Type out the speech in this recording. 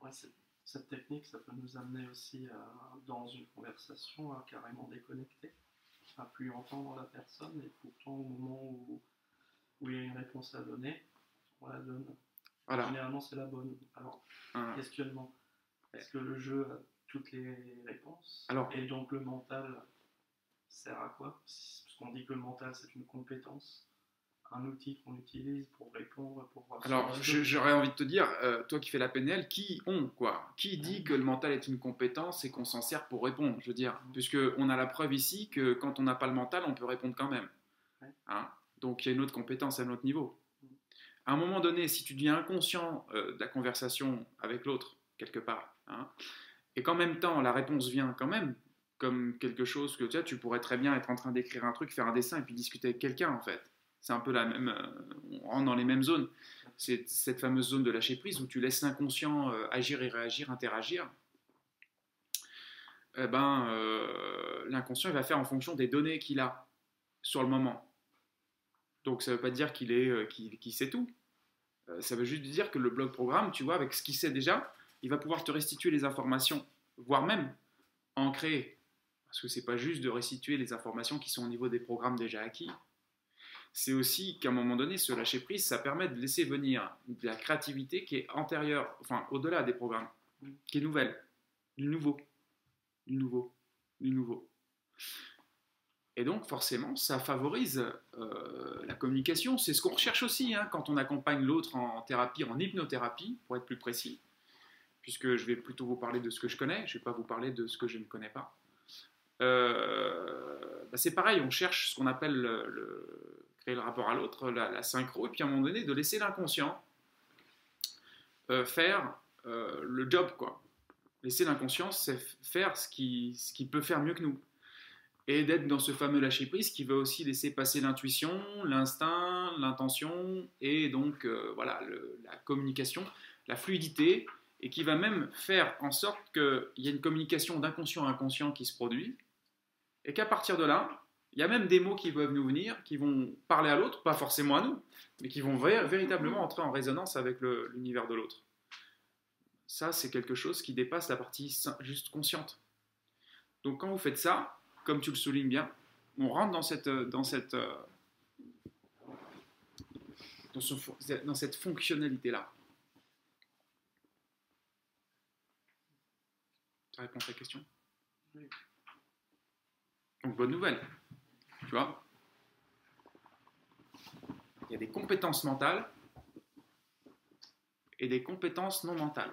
Ouais, cette technique, ça peut nous amener aussi à, dans une conversation à carrément déconnecter, à plus entendre la personne et pourtant au moment où, où il y a une réponse à donner, on la donne. Voilà. Généralement, c'est la bonne. Alors, Un- questionnement. Est-ce que le jeu a toutes les réponses? Alors- Et donc le mental sert à quoi? Parce qu'on dit que le mental, c'est une compétence, un outil qu'on utilise pour répondre, pour voir Alors, j'aurais envie de te dire, euh, toi qui fais la PNL, qui ont quoi? Qui dit que le mental est une compétence et qu'on s'en sert pour répondre Je veux dire, puisque on a la preuve ici que quand on n'a pas le mental, on peut répondre quand même. Ouais. Hein? Donc, il y a une autre compétence à notre niveau. À un moment donné, si tu deviens inconscient euh, de la conversation avec l'autre, quelque part, hein, et qu'en même temps, la réponse vient quand même, comme quelque chose que tu vois, tu pourrais très bien être en train d'écrire un truc, faire un dessin et puis discuter avec quelqu'un, en fait. C'est un peu la même. euh, on rentre dans les mêmes zones. C'est cette fameuse zone de lâcher prise où tu laisses l'inconscient euh, agir et réagir, interagir. Eh ben, euh, l'inconscient va faire en fonction des données qu'il a sur le moment. Donc ça ne veut pas dire qu'il est, euh, qu'il, sait tout. Ça veut juste dire que le bloc programme, tu vois, avec ce qu'il sait déjà, il va pouvoir te restituer les informations, voire même en créer. Parce que c'est pas juste de restituer les informations qui sont au niveau des programmes déjà acquis. C'est aussi qu'à un moment donné, ce lâcher prise, ça permet de laisser venir de la créativité qui est antérieure, enfin au-delà des programmes, qui est nouvelle, du nouveau, du nouveau, du nouveau. Et donc forcément, ça favorise euh, la communication. C'est ce qu'on recherche aussi hein, quand on accompagne l'autre en thérapie, en hypnothérapie, pour être plus précis, puisque je vais plutôt vous parler de ce que je connais, je ne vais pas vous parler de ce que je ne connais pas. Euh, bah, c'est pareil, on cherche ce qu'on appelle le, le- le rapport à l'autre, la, synchro, et puis à un moment donné, de laisser l'inconscient euh, faire euh, le job, quoi. Laisser l'inconscient faire ce qu'il ce qu'il peut faire mieux que nous. Et d'être dans ce fameux lâcher-prise qui va aussi laisser passer l'intuition, l'instinct, l'intention, et donc euh, voilà, la communication, la fluidité, et qui va même faire en sorte qu'il y ait une communication d'inconscient à inconscient qui se produit, et qu'à partir de là, il y a même des mots qui peuvent nous venir, qui vont parler à l'autre, pas forcément à nous, mais qui vont vé- véritablement entrer en résonance avec l'univers de l'autre. Ça, c'est quelque chose qui dépasse la partie juste consciente. Donc quand vous faites ça, comme tu le soulignes bien, on rentre dans cette, euh, dans cette, euh, dans ce fon- dans cette fonctionnalité-là. Ça répond à ta question? Oui. Donc bonne nouvelle, tu vois. Il y a des compétences mentales et des compétences non mentales.